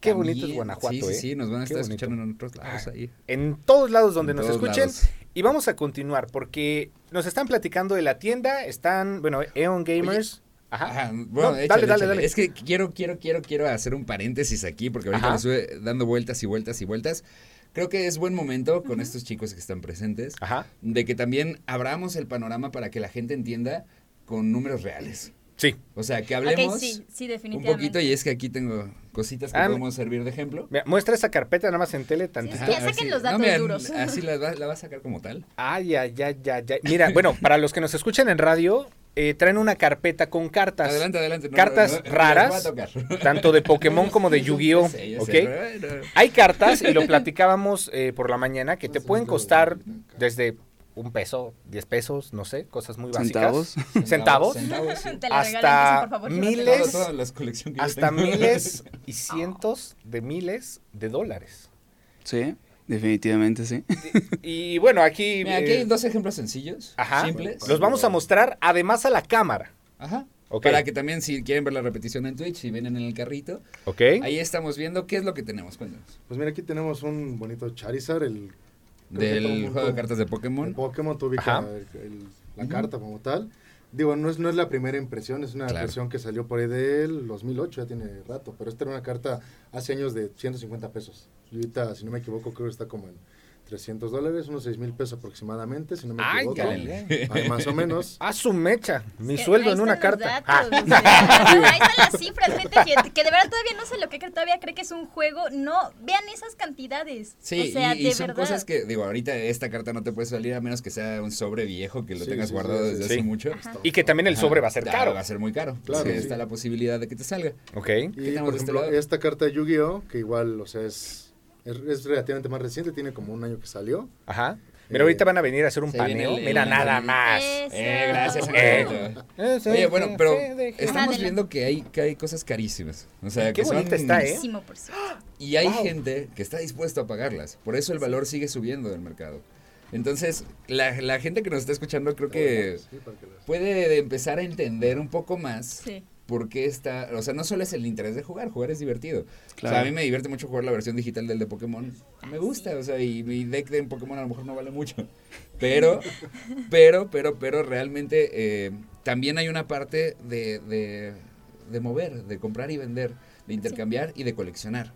Qué bonito es Guanajuato, Sí, sí, ¿eh? sí, nos van a Qué estar bonito. escuchando en otros lados Ah, ahí. En todos lados donde En nos escuchen. lados. Y vamos a continuar porque nos están platicando de la tienda. Están, bueno, Eon Gamers. Ajá. Ajá, No, bueno, dale, échale, dale, échale. dale. Es que quiero, quiero, quiero, quiero hacer un paréntesis aquí porque ahorita Ajá. le estuve dando vueltas y vueltas y vueltas. Creo que es buen momento con estos chicos que están presentes Ajá. de que también abramos el panorama para que la gente entienda con números reales. Sí. O sea, que hablemos Ok, sí, sí, un definitivamente. poquito y es que aquí tengo cositas que Ah, podemos servir de ejemplo. Mira, muestra esa carpeta nada más en tele tantito. Sí, ya saquen si- los datos mira, duros. Así la va, la va a sacar como tal. Ay, ay, ay, ay, ay. Mira, bueno, para los que nos escuchan en radio, eh, traen una carpeta con cartas. Adelante, adelante. no, cartas no, no, raras, tanto de Pokémon como de Yu-Gi-Oh! Sé, ya ¿ok? sé, pero, bueno, Hay cartas, y lo platicábamos eh, por la mañana, que te pueden costar desde un peso, diez pesos, no sé, cosas muy básicas. Centavos. Centavos. Centavos, sí. Hasta por favor, miles. Que Hasta miles y cientos de miles de dólares. Sí, definitivamente sí. Y bueno, aquí... Mira, aquí eh, hay dos ejemplos sencillos, Ajá. simples. Los vamos a mostrar además a la cámara. Ajá. Ok. Para que también si quieren ver la repetición en Twitch y vienen en el carrito, ¿Ok? ahí estamos viendo qué es lo que tenemos. Cuéntanos. Pues mira, aquí tenemos un bonito Charizard, el Del juego de cartas de Pokémon. Pokémon. Tú ubicas Ajá. el- el- la carta como tal. Digo, no es, no es la primera impresión, es una Claro. impresión que salió por ahí del 2008, ya tiene rato, pero esta era una carta hace años de 150 pesos. Y ahorita, si no me equivoco, creo que está como en 300 dólares, unos 6 mil pesos aproximadamente, si no me Ay, equivoco. Ay, más o menos. A su mecha. Mi Que sueldo en una carta. datos, Ah. ahí están las cifras, gente que, que de verdad todavía no se lo cree, que todavía cree que es un juego. No, vean esas cantidades. Sí, o sea, y, y de son verdad. cosas que, digo, ahorita esta carta no te puede salir a menos que sea un sobre viejo que lo Sí, tengas sí, guardado sí, desde sí. hace mucho. Ajá. Y que también el Ajá. sobre va a ser Claro, caro. Va a ser muy caro. Claro, Sí, sí. está la posibilidad de que te salga. Ok. ¿Qué Y por este ejemplo, lado? esta carta de Yu-Gi-Oh, que igual, o sea, es, es, es relativamente más reciente, tiene como un año que salió. Ajá. Eh, ahorita van a venir a hacer un paneo. el- Mira, el- nada más. Eh, gracias, Eh. Ese Oye, bueno, pero estamos viendo que hay, que hay cosas carísimas. O sea, Qué que son- está, ¿eh? Y hay Wow. gente que está dispuesta a pagarlas. Por eso el valor sigue subiendo del mercado. Entonces, la, la gente que nos está escuchando creo que puede empezar a entender un poco más Sí. Por qué está... O sea, no solo es el interés de jugar, jugar es divertido. Claro. O sea, a mí me divierte mucho jugar la versión digital del de Pokémon. Me gusta, o sea, y mi deck de Pokémon a lo mejor no vale mucho. Pero, pero, pero, pero realmente eh, también hay una parte de, de, de mover, de comprar y vender, de intercambiar y de coleccionar.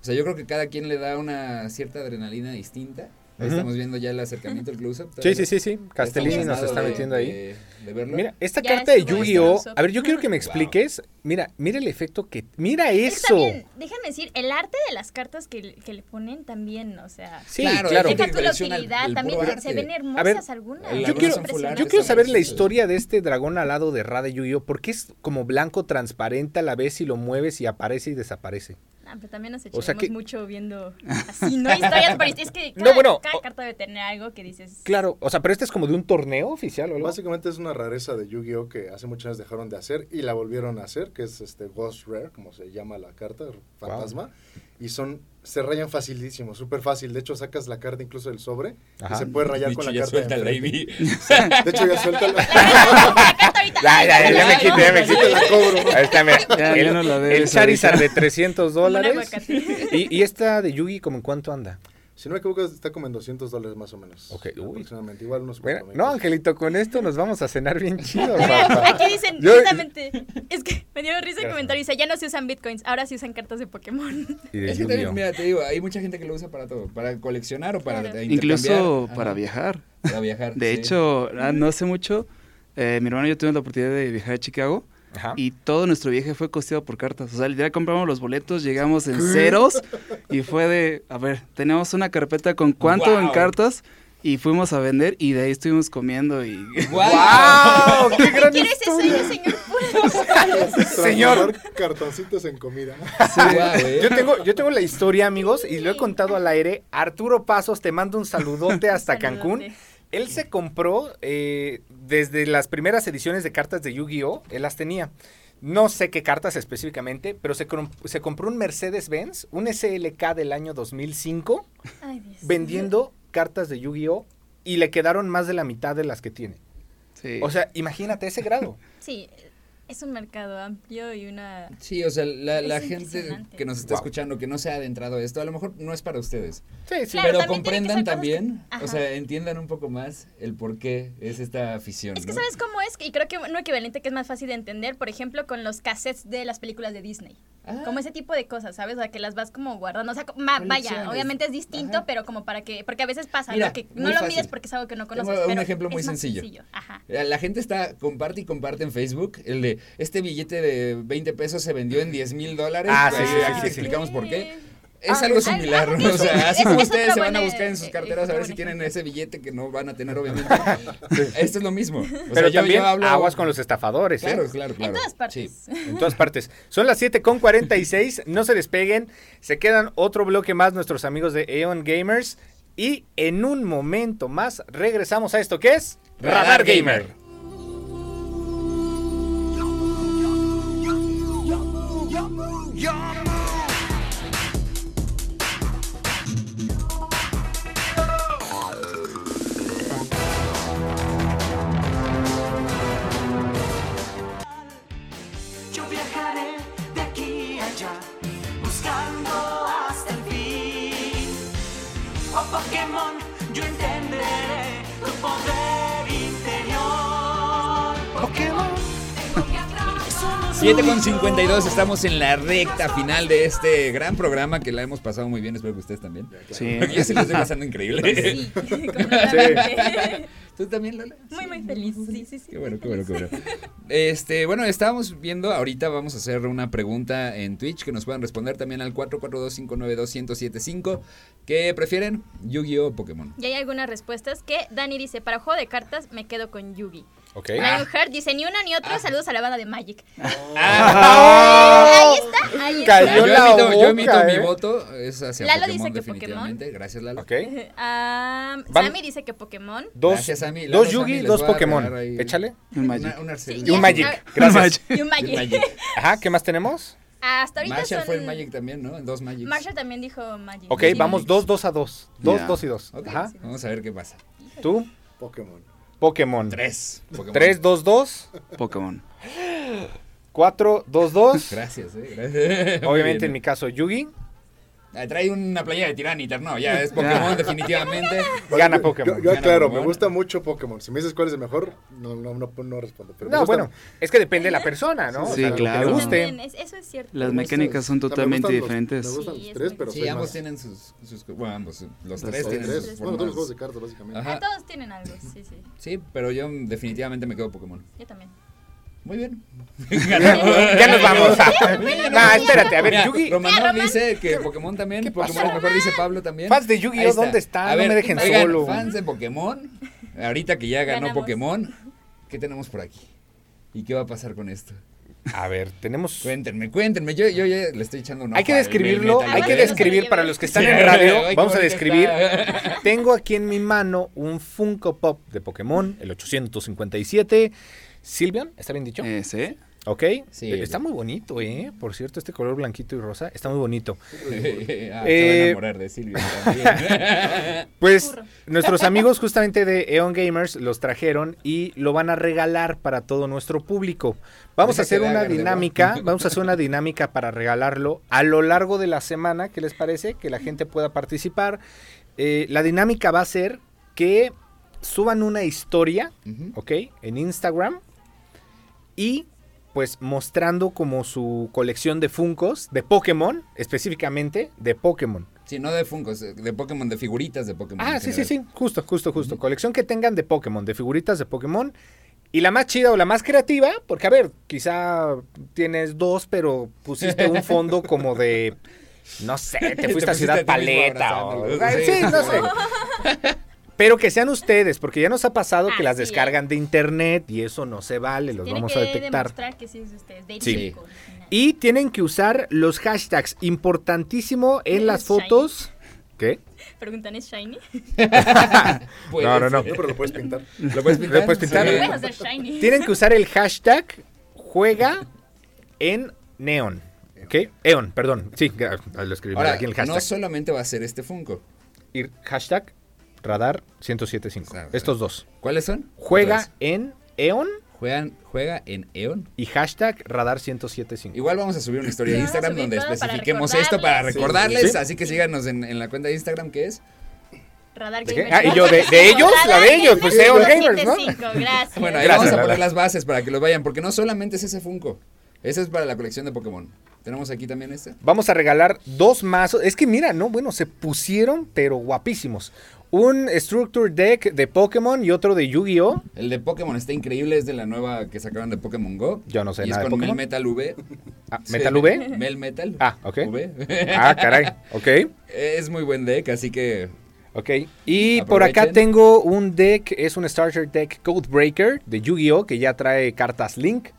O sea, yo creo que cada quien le da una cierta adrenalina distinta. Ahí. Estamos viendo ya el acercamiento, el close-up. Sí, sí, sí, sí. Castellini nos está de- metiendo ahí. de- de verlo. Mira, esta Ya carta de Yu-Gi-Oh! A ver, yo quiero que me Wow. expliques. Mira, mira el efecto que. ¡Mira Es eso! también, déjenme decir, el arte de las cartas que, que le ponen también, o sea. Sí, Claro, claro. Deja tu la el- utilidad, el también se ven ver, hermosas algunas. Yo quiero, yo quiero saber la historia de este dragón alado de Ra de Yu-Gi-Oh! ¿Por qué es como blanco transparente a la vez y lo mueves y aparece y desaparece? Ah, pero también nos O echamos sea que- mucho viendo así, no historias, es que No, cada, bueno, cada o- carta debe tener algo que dices. Claro, o sea, pero este es como de un torneo oficial o algo. Básicamente es una rareza de Yu-Gi-Oh que hace muchos años dejaron de hacer y la volvieron a hacer, que es este Ghost Rare, como se llama la carta, fantasma. Y son, se rayan facilísimo, súper fácil. De hecho, sacas la carta incluso del sobre Ajá. y se puede rayar con Bicho, la ya carta. de suelta el enfrente. Baby. De hecho, ya suelta la. Ya, ya, ya, ya me quité, ya me quité. la cobro. Ahí está, mira. Ya, el, ya no la el Charizard ahorita. de 300 Como un dólares. Y, y esta de Yugi, ¿como en cuánto anda? Si no me equivoco, está como en 200 dólares más o menos. Ok, uy. Aproximadamente, igual unos Mira, 4,000 no. Angelito, con esto nos vamos a cenar bien chido, papá. aquí dicen, Yo- justamente, es que me dio risa el comentario, dice, ya no se usan bitcoins, ahora se usan cartas de Pokémon. Y de Es que también, Yu-Gi-Oh. mira, te digo, hay mucha gente que lo usa para todo, para coleccionar o para Claro. Incluso intercambiar. para Ajá, viajar. Para viajar. De sí. hecho, ah, no hace mucho, eh, mi hermano y yo tuvimos la oportunidad de viajar a Chicago. Ajá. Y todo nuestro viaje fue costeado por cartas. O sea, ya compramos los boletos, llegamos en ceros y fue de, a ver, tenemos una carpeta con cuánto en Wow. cartas y fuimos a vender y de ahí estuvimos comiendo y... ¡Wow! ¡Qué gran ¿Quiere ese historia! sueño, señor? Señor. Cartoncitos en comida. Guau, eh. Yo tengo, yo tengo la historia, amigos, y lo he contado al aire. Arturo Pasos, te mando un saludote hasta Saludote. Él se compró eh, desde las primeras ediciones de cartas de Yu-Gi-Oh! Él las tenía. No sé qué cartas específicamente, pero se, se compró un Mercedes-Benz, un SLK del año 2005, Ay, Dios. vendiendo cartas de Yu-Gi-Oh! y le quedaron más de la mitad de las que tiene. Sí. O sea, imagínate ese grado. Sí, es un mercado amplio y una... Sí, o sea, la, la gente que nos está Wow. escuchando, que no se ha adentrado a esto, a lo mejor no es para ustedes. Sí, sí. Claro, pero también comprendan que- también, o sea, entiendan un poco más el por qué es esta afición. Es que ¿no? sabes cómo es, y creo que uno equivalente que es más fácil de entender, por ejemplo, con los cassettes de las películas de Disney. Ah. Como ese tipo de cosas, ¿sabes? O sea, que las vas como guardando. O sea, ma- vaya, obviamente es distinto, Ajá. pero como para que. Porque a veces pasa, Mira, ¿no? Que no lo fácil. mides porque es algo que no Tengo conoces. un pero ejemplo muy es más sencillo. Ajá. La gente está, comparte y comparte en Facebook el de este billete de 20 pesos se vendió en 10 mil dólares. Ah, sí, sí, sí, Aquí sí, te sí. explicamos por qué. Es Ah, algo similar. O sea, así como es ustedes se van a buscar en sus carteras a ver si tienen ese billete que no van a tener, obviamente. Esto es lo mismo. O sea, Pero yo- también yo hablo- aguas con los estafadores, ¿eh? Claro, claro, claro. En todas Sí. partes. En todas partes. Son las 7 con 46. No se despeguen. Se quedan otro bloque más nuestros amigos de Eon Gamers. Y en un momento más regresamos a esto que es Radar Radar Gamer. Gamer. 7 con 52, estamos en la recta final de este gran programa que la hemos pasado muy bien, espero que ustedes también. Sí. Yo sí lo estoy pasando increíble. Sí. ¿Tú también, Lola? Muy, muy feliz. Sí, sí, sí. Qué bueno, qué bueno, qué bueno. Este, bueno, estábamos viendo, ahorita vamos a hacer una pregunta en Twitch que nos puedan responder también al 442-592-1075. ¿Qué prefieren? ¿Yu-Gi-Oh o Pokémon? Y hay algunas respuestas que Dani dice, para juego de cartas me quedo con Yugi. Ok. Lionheart dice, ni uno ni otro, saludos a la banda de Magic. Ah. Ahí está, ahí está. Cayó Yo la emito, yo mi ¿eh? voto, es hacia Lalo Pokémon dice que definitivamente. Gracias, Lalo. Ok. Ah, Van- Sammy dice que Pokémon. Dos, Gracias, Sammy. dos Yugi, Sammy, dos Pokémon. Échale. Un Magic. Una, una Sí, Y un Ah, Magic. ah, Gracias. Y un Magic. Magic. Ajá, ¿qué más tenemos? Hasta ahorita Marshall son... fue el Magic también, ¿no? En dos Magics. Marshall también dijo Magic. Ok, Sí, vamos Magic. dos, dos a dos. Dos, dos y dos. Ajá. Vamos a ver qué pasa. Tú, Pokémon. Pokémon. Tres. Pokémon. Tres, dos, dos. Pokémon. Cuatro, dos, dos. Gracias, eh. Gracias. Obviamente bien. en mi caso Yugi. Ah, Trae una playa de Tiranitar, no, ya es Pokémon definitivamente. Gana Yo, Pokémon. yo Gana aclaro, me Pokémon. gusta mucho Pokémon. Si me dices cuál es el mejor, no, no, no, no respondo. Pero me No, gusta- bueno, es que depende de la persona, ¿no? Sí, lo que claro. le guste. También, es- eso es cierto. Las me mecánicas son o sea, me totalmente gustan los- diferentes. me gustan Sí, los es tres, pero Sí, ambos más- tienen sus, sus bueno, ambos, los Los tres Los tienen tres. sus Bueno, todos los juegos de cartas, básicamente. Ajá. Todos tienen algo, sí, sí. Sí, pero yo definitivamente me quedo Pokémon. Yo también. Muy bien. Ya nos vamos. no, espérate, a ver, Mira, Yugi. Romanov Roman. dice que Pokémon también. ¿Qué Pokémon pasó? es mejor, dice Pablo también. Fans de Yu-Gi-Oh. ¿dónde están? A No ver, me dejen oigan, solo. Fans de Pokémon, ahorita que ya ganó Ganamos. Pokémon, ¿qué tenemos por aquí? ¿Y qué va a pasar con esto? A ver, tenemos. Cuéntenme, cuéntenme. Yo, yo ya le estoy echando un Hay que describirlo, Metal hay que describir para los que están Sí, en radio. Vamos a describir. Tengo aquí en mi mano un Funko Pop de Pokémon, el 857. Silvian, ¿está bien dicho? Ese. Ok. Sí. Está muy bonito, ¿eh? Por cierto, este color blanquito y rosa está muy bonito. ah, se va a Eh, enamorar de Silvia también. Pues nuestros amigos justamente de Eon Gamers los trajeron y lo van a regalar para todo nuestro público. Vamos a Deja hacer una dinámica, vamos a hacer una dinámica para regalarlo a lo largo de la semana, ¿qué les parece? Que la gente pueda participar. Eh, la dinámica va a ser que suban una historia. ¿ok? En Instagram y pues mostrando como su colección de Funcos de Pokémon, específicamente de Pokémon. Sí, no de Funkos, de Pokémon, de figuritas de Pokémon. Ah, sí, sí, sí, justo, justo, justo. Colección que tengan de Pokémon, de figuritas de Pokémon. Y la más chida o la más creativa, porque a ver, quizá tienes dos, pero pusiste un fondo como de, no sé, te Te fuiste a Ciudad a mismo Paleta. o- sí, no sé. Pero que sean ustedes, porque ya nos ha pasado que las es. descargan de internet y eso no se vale, los Tiene vamos a detectar. demostrar que sí es de ustedes. De Sí. Y tienen que usar los hashtags, importantísimo en las ¿Es fotos. ¿Qué? Preguntan, ¿es shiny? No, no, no. No, pero lo puedes pintar. ¿Lo puedes pintar? Lo puedes pintar. Sí. Puedes hacer shiny. Tienen que usar el hashtag juega en neon. ¿Ok? Eon, perdón. Sí, ah, lo escribí Ahora, aquí en el no hashtag. solamente va a ser este Funko. Y hashtag radar 1075. Ah, Estos dos. ¿Cuáles son? Juega en Eon Juegan, juega en Eon. y hashtag radar 1075. Igual vamos a subir una historia de Instagram donde para especifiquemos esto para recordarles. recordarles. Sí. Así que síganos en, en la cuenta de Instagram que es. Radar. Gamer. Ah, y yo, ¿de- de ellos? La de ellos, pues, Eon Gamers, ¿no? 75, Gracias. Bueno, ahí Gracias, vamos a poner las bases para que los vayan, porque no solamente es ese Funko. Ese es para la colección de Pokémon. Tenemos aquí también este. Vamos a regalar dos mazos. Es que mira, no, bueno, se pusieron, pero guapísimos. Un Structure Deck de Pokémon y otro de Yu-Gi-Oh! El de Pokémon está increíble, es de la nueva que sacaron de Pokémon Go. Yo no sé y nada es de con. Mel Metal V. Ah, Sí. ¿Metal V? Mel Metal. Ah, ok. V. Ah, caray. Ok. Es muy buen deck, así que Ok. Y por acá tengo un deck, es un Starter Deck Codebreaker de Yu-Gi-Oh! que ya trae cartas Link.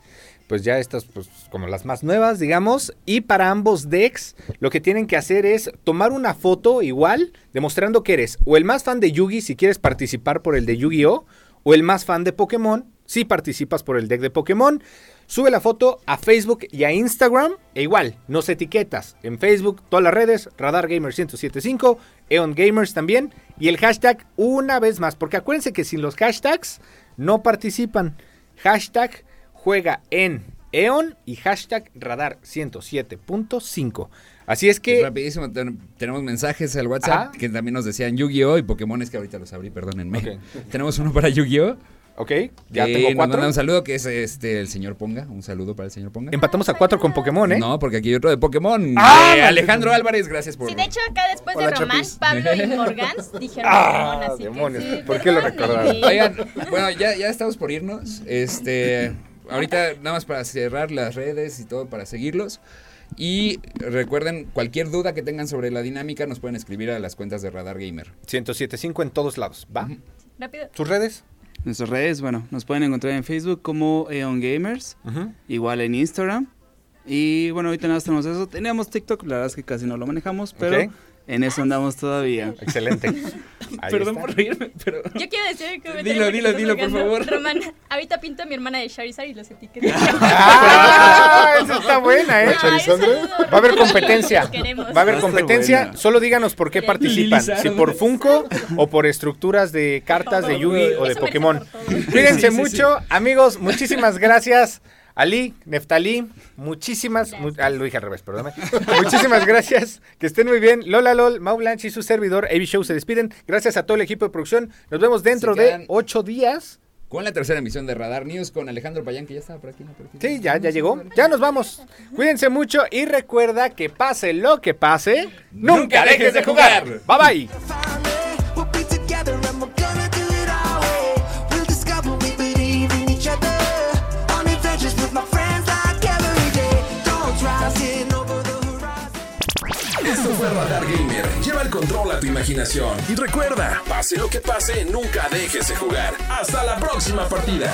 Pues ya estas, pues como las más nuevas, digamos. Y para ambos decks, lo que tienen que hacer es tomar una foto igual, demostrando que eres o el más fan de Yugi si quieres participar por el de Yu-Gi-Oh! o el más fan de Pokémon si participas por el deck de Pokémon. Sube la foto a Facebook y a Instagram e igual, nos etiquetas en Facebook, todas las redes, Radar Gamer 1075, Eon Gamers también y el hashtag una vez más, porque acuérdense que sin los hashtags no participan. Hashtag juega en Eon y hashtag Radar 107.5. Así es que... Rapidísimo, ten- tenemos mensajes al WhatsApp Ajá. que también nos decían Yu-Gi-Oh! y Pokémon, es que ahorita los abrí, perdónenme. Ok. Tenemos uno para Yu-Gi-Oh! Ok, ya Eh, tengo nos cuatro. manda un saludo que es este el señor Ponga. Un saludo para el señor Ponga. Empatamos a cuatro con Pokémon, ¿eh? No, porque aquí hay otro de Pokémon. Ah, de Alejandro Álvarez, gracias por. Sí, de hecho, acá después Hola, de Román, Chapis. Pablo y Morgan dijeron Ah, Pokémon, así demonios, que sí, ¿por qué lo recordaron? Oigan, bueno, ya, ya estamos por irnos. Este, ahorita nada más para cerrar las redes y todo para seguirlos. Y recuerden, cualquier duda que tengan sobre la dinámica nos pueden escribir a las cuentas de Radar Gamer. 107.5 en todos lados, ¿va? Rápido. ¿Sus redes? Nuestras redes, bueno, nos pueden encontrar en Facebook como Eon Gamers, igual en Instagram. Y bueno, ahorita nada más tenemos eso. Teníamos TikTok, la verdad es que casi no lo manejamos, pero Ok. En eso andamos todavía. Excelente. Ahí Perdón está. por reírme, pero. Yo quiero decir que Dilo, dilo, dilo, por favor. Román, ahorita pinto a mi hermana de Charizard y los etiqueto. Ah, esa está buena, ¿eh? Ay. Va a haber competencia. Va a haber competencia. Solo díganos por qué participan. Si por Funko o por estructuras de cartas de Yugi o de Pokémon. Cuídense Sí, sí, mucho, amigos. Muchísimas gracias. Ali, Neftalí, muchísimas, mu- ah, lo dije al revés, perdóname. Muchísimas gracias, que estén muy bien. Lola Lol, Mau Blanche y su servidor, AB Show se despiden. Gracias a todo el equipo de producción. Nos vemos dentro de ocho días. Con la tercera emisión de Radar News con Alejandro Payán, que ya estaba por aquí. ¿no? Por aquí. Sí, ya, ya llegó. Ya nos vamos. Cuídense mucho y recuerda que pase lo que pase, nunca dejes de jugar. Bye bye. Fue Radar Gamer. Lleva el control a tu imaginación. Y recuerda, pase lo que pase, nunca dejes de jugar. Hasta la próxima partida.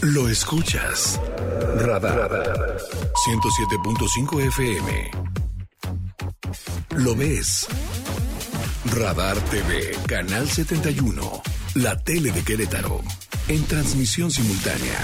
Lo escuchas. Radar. 107.5 FM. Lo ves. Radar TV, Canal 71. La tele de Querétaro. En transmisión simultánea.